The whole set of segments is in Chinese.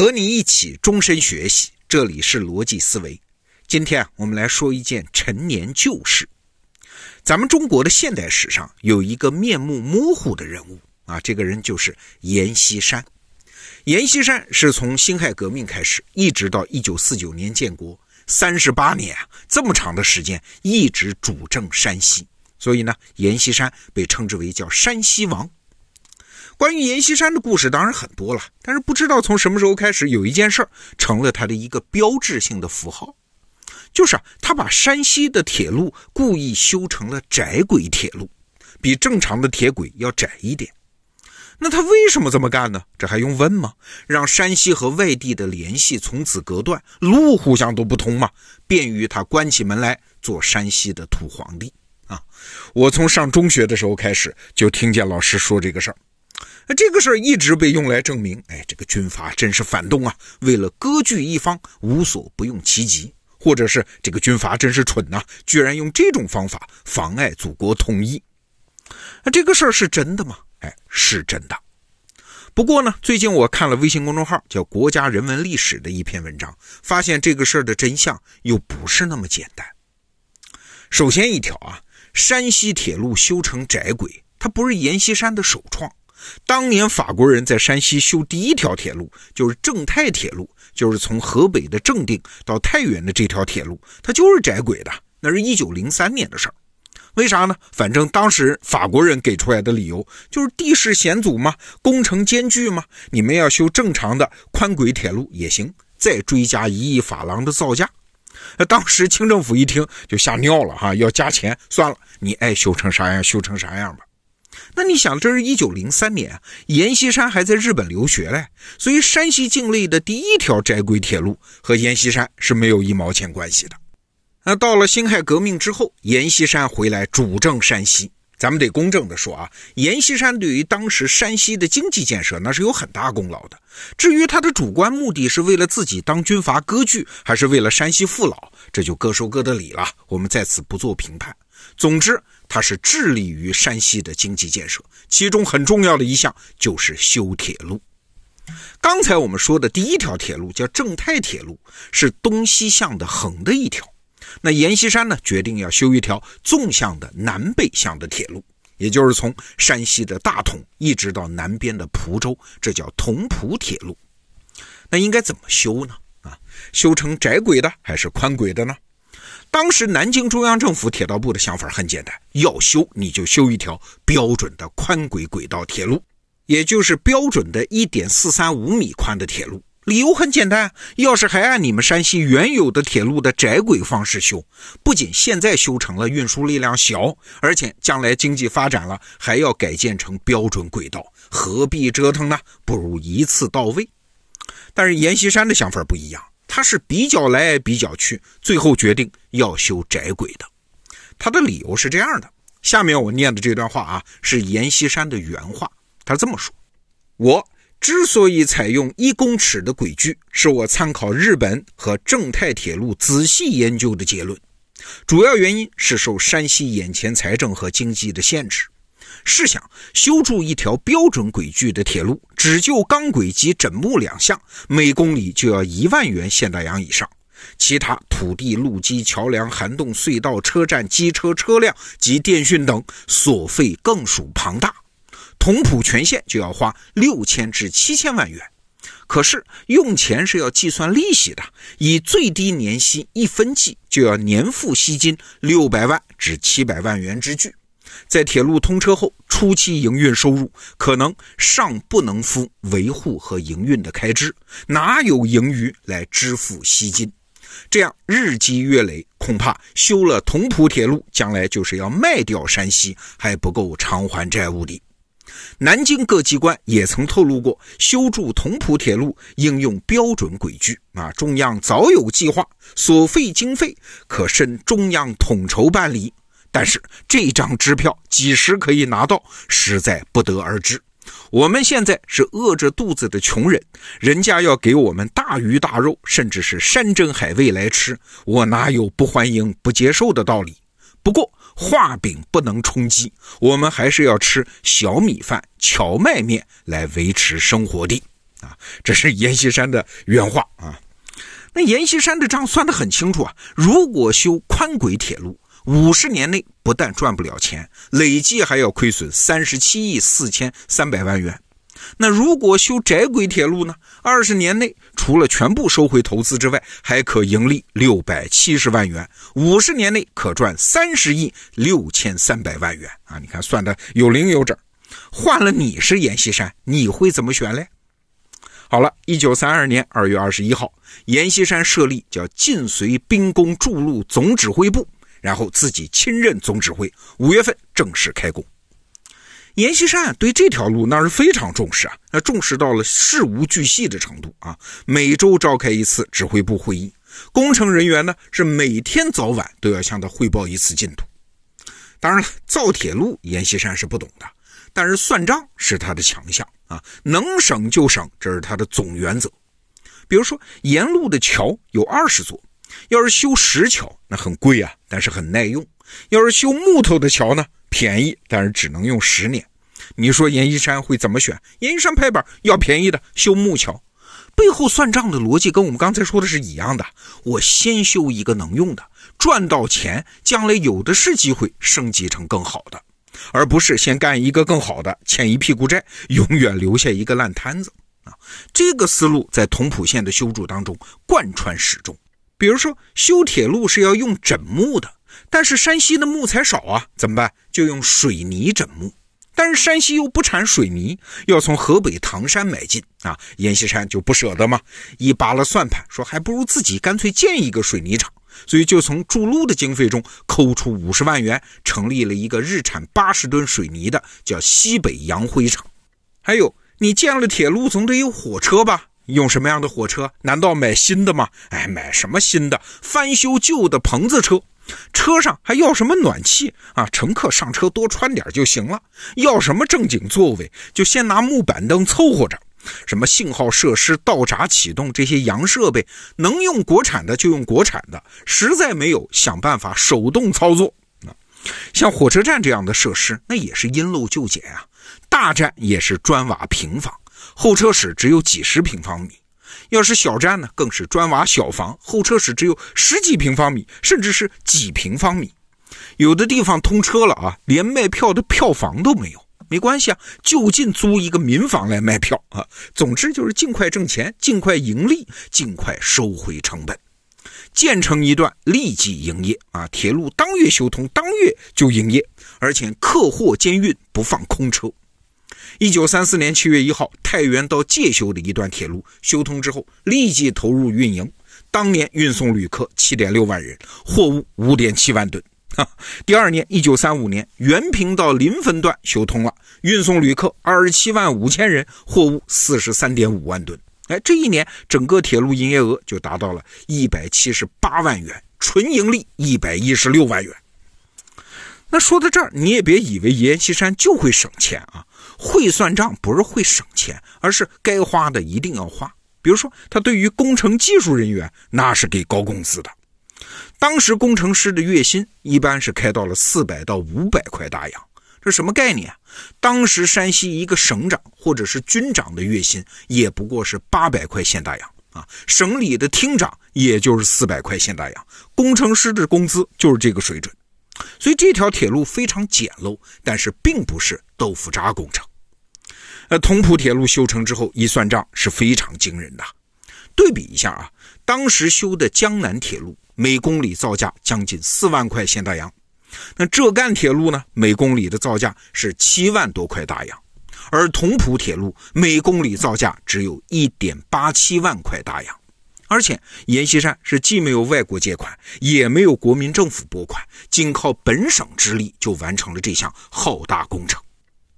和你一起终身学习，这里是逻辑思维。今天啊，我们来说一件陈年旧事。咱们中国的现代史上有一个面目模糊的人物啊，这个人就是阎锡山。阎锡山是从辛亥革命开始，一直到一九四九年建国，三十八年啊，这么长的时间一直主政山西，所以呢，阎锡山被称之为叫山西王。关于阎锡山的故事当然很多了，但是不知道从什么时候开始，有一件事儿成了他的一个标志性的符号，就是，他把山西的铁路故意修成了窄轨铁路，比正常的铁轨要窄一点。那他为什么这么干呢？这还用问吗？让山西和外地的联系从此隔断，路互相都不通嘛，便于他关起门来做山西的土皇帝啊！我从上中学的时候开始就听见老师说这个事儿。那这个事儿一直被用来证明，哎，这个军阀真是反动啊！为了割据一方，无所不用其极，或者是这个军阀真是蠢呐，居然用这种方法妨碍祖国统一。那这个事儿是真的吗？哎，是真的。不过呢，最近我看了微信公众号叫“国家人文历史”的一篇文章，发现这个事儿的真相又不是那么简单。首先一条啊，山西铁路修成窄轨，它不是阎锡山的首创。当年法国人在山西修第一条铁路，就是正太铁路，就是从河北的正定到太原的这条铁路，它就是窄轨的。那是一九零三年的事儿，为啥呢？反正当时法国人给出来的理由就是地势险阻嘛，工程艰巨嘛，你们要修正常的宽轨铁路也行，再追加一亿法郎的造价。那当时清政府一听就吓尿了哈，要加钱，算了，你爱修成啥样修成啥样吧。那你想，这是一九零三年，阎锡山还在日本留学嘞，所以山西境内的第一条窄轨铁路和阎锡山是没有一毛钱关系的。那到了辛亥革命之后，阎锡山回来主政山西，咱们得公正的说啊，阎锡山对于当时山西的经济建设那是有很大功劳的。至于他的主观目的是为了自己当军阀割据，还是为了山西父老，这就各说各的理了，我们在此不做评判。总之，他是致力于山西的经济建设，其中很重要的一项就是修铁路。刚才我们说的第一条铁路叫正太铁路，是东西向的横的一条。那阎锡山呢，决定要修一条纵向的南北向的铁路，也就是从山西的大同一直到南边的蒲州，这叫同蒲铁路。那应该怎么修呢？啊，修成窄轨的还是宽轨的呢？当时南京中央政府铁道部的想法很简单，要修你就修一条标准的宽轨轨道铁路，也就是标准的1.435米宽的铁路。理由很简单，要是还按你们山西原有的铁路的窄轨方式修，不仅现在修成了运输力量小，而且将来经济发展了还要改建成标准轨道，何必折腾呢？不如一次到位。但是阎锡山的想法不一样。他是比较来比较去，最后决定要修窄轨的。他的理由是这样的：下面我念的这段话啊，是阎锡山的原话。他这么说：“我之所以采用一公尺的轨距，是我参考日本和正太铁路仔细研究的结论。主要原因是受山西眼前财政和经济的限制。”试想，修筑一条标准轨距的铁路，只就钢轨及枕木两项，每公里就要一万元现大洋以上。其他土地、路基、桥梁、涵洞、隧道、车站、机车车辆及电讯等所费更属庞大。同浦全线就要花六千至七千万元。可是用钱是要计算利息的，以最低年息一分计，就要年付息金六百万至七百万元之巨。在铁路通车后，初期营运收入可能尚不能付维护和营运的开支，哪有盈余来支付息金？这样日积月累，恐怕修了同蒲铁路，将来就是要卖掉山西，还不够偿还债务的。南京各机关也曾透露过，修筑同蒲铁路应用标准轨距啊，中央早有计划，所费经费可申中央统筹办理。但是这张支票几时可以拿到，实在不得而知。我们现在是饿着肚子的穷人，人家要给我们大鱼大肉，甚至是山珍海味来吃，我哪有不欢迎、不接受的道理？不过画饼不能充饥，我们还是要吃小米饭、荞麦面来维持生活的。啊，这是阎锡山的原话啊。那阎锡山的账算得很清楚啊，如果修宽轨铁路，五十年内不但赚不了钱，累计还要亏损三十七亿四千三百万元。那如果修窄轨铁路呢？二十年内除了全部收回投资之外，还可盈利六百七十万元，五十年内可赚三十亿六千三百万元啊！你看算的有零有整。换了你是阎锡山，你会怎么选嘞？好了，一九三二年二月二十一号，阎锡山设立叫晋绥兵工筑路总指挥部，然后自己亲任总指挥，五月份正式开工。阎锡山对这条路那是非常重视啊，那重视到了事无巨细的程度啊，每周召开一次指挥部会议，工程人员呢是每天早晚都要向他汇报一次进度。当然了，造铁路阎锡山是不懂的。但是算账是他的强项啊，能省就省，这是他的总原则。比如说，沿路的桥有二十座，要是修石桥，那很贵啊，但是很耐用；要是修木头的桥呢，便宜，但是只能用十年。你说阎锡山会怎么选？阎锡山拍板要便宜的，修木桥。背后算账的逻辑跟我们刚才说的是一样的。我先修一个能用的，赚到钱，将来有的是机会升级成更好的。而不是先干一个更好的，欠一屁股债，永远留下一个烂摊子啊！这个思路在同蒲县的修筑当中贯穿始终。比如说修铁路是要用枕木的，但是山西的木材少啊，怎么办？就用水泥枕木。但是山西又不产水泥，要从河北唐山买进啊！阎锡山就不舍得嘛，一扒拉算盘，说还不如自己干脆建一个水泥厂。所以就从筑路的经费中抠出五十万元，成立了一个日产八十吨水泥的，叫西北洋灰厂。还有，你建了铁路，总得有火车吧？用什么样的火车？难道买新的吗？哎，买什么新的？翻修旧的棚子车，车上还要什么暖气啊？乘客上车多穿点就行了。要什么正经座位，就先拿木板凳凑合着。什么信号设施、道闸启动这些洋设备，能用国产的就用国产的，实在没有，想办法手动操作啊。像火车站这样的设施，那也是因陋就简啊。大站也是砖瓦平房，候车室只有几十平方米；要是小站呢，更是砖瓦小房，候车室只有十几平方米，甚至是几平方米。有的地方通车了啊，连卖票的票房都没有。没关系啊，就近租一个民房来卖票啊。总之就是尽快挣钱，尽快盈利，尽快收回成本。建成一段立即营业啊！铁路当月修通，当月就营业，而且客货兼运，不放空车。一九三四年七月一号，太原到介休的一段铁路修通之后，立即投入运营。当年运送旅客七点六万人，货物五点七万吨。第二年，一九三五年，原平到临汾段修通了，运送旅客二十七万五千人，货物四十三点五万吨。哎，这一年整个铁路营业额就达到了一百七十八万元，纯盈利一百一十六万元。那说到这儿，你也别以为阎锡山就会省钱啊，会算账不是会省钱，而是该花的一定要花。比如说，他对于工程技术人员，那是给高工资的。当时工程师的月薪一般是开到了四百到五百块大洋，这什么概念？当时山西一个省长或者是军长的月薪也不过是八百块现大洋啊，省里的厅长也就是四百块现大洋，工程师的工资就是这个水准。所以这条铁路非常简陋，但是并不是豆腐渣工程。呃，同蒲铁路修成之后，一算账是非常惊人的。对比一下啊，当时修的江南铁路。每公里造价将近四万块现大洋，那浙赣铁路呢？每公里的造价是七万多块大洋，而同蒲铁路每公里造价只有一点八七万块大洋。而且阎锡山是既没有外国借款，也没有国民政府拨款，仅靠本省之力就完成了这项浩大工程。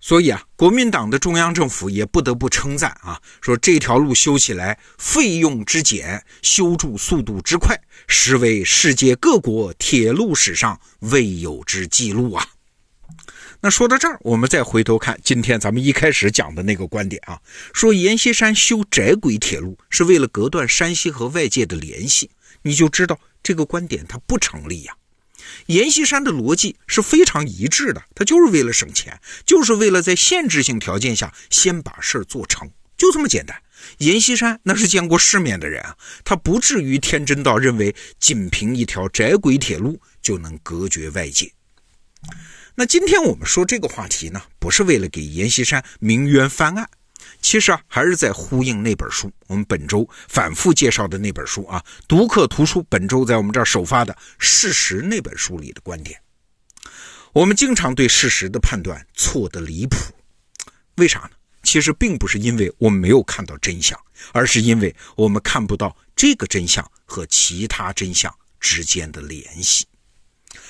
所以啊，国民党的中央政府也不得不称赞啊，说这条路修起来费用之简，修筑速度之快，实为世界各国铁路史上未有之记录啊。那说到这儿，我们再回头看今天咱们一开始讲的那个观点啊，说阎锡山修窄轨铁路是为了隔断山西和外界的联系，你就知道这个观点它不成立呀。阎锡山的逻辑是非常一致的，他就是为了省钱，就是为了在限制性条件下先把事儿做成，就这么简单。阎锡山那是见过世面的人啊，他不至于天真到认为仅凭一条窄轨铁路就能隔绝外界。那今天我们说这个话题呢，不是为了给阎锡山鸣冤翻案，其实啊，还是在呼应那本书，我们本周反复介绍的那本书啊，读客图书本周在我们这儿首发的《事实》那本书里的观点。我们经常对事实的判断错得离谱，为啥呢？其实并不是因为我们没有看到真相，而是因为我们看不到这个真相和其他真相之间的联系。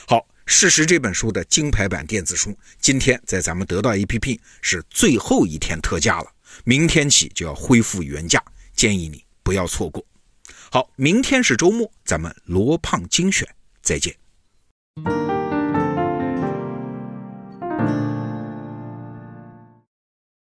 好，《事实》这本书的金牌版电子书，今天在咱们得到 APP 是最后一天特价了，明天起就要恢复原价，建议你不要错过。好，明天是周末，咱们罗胖精选，再见。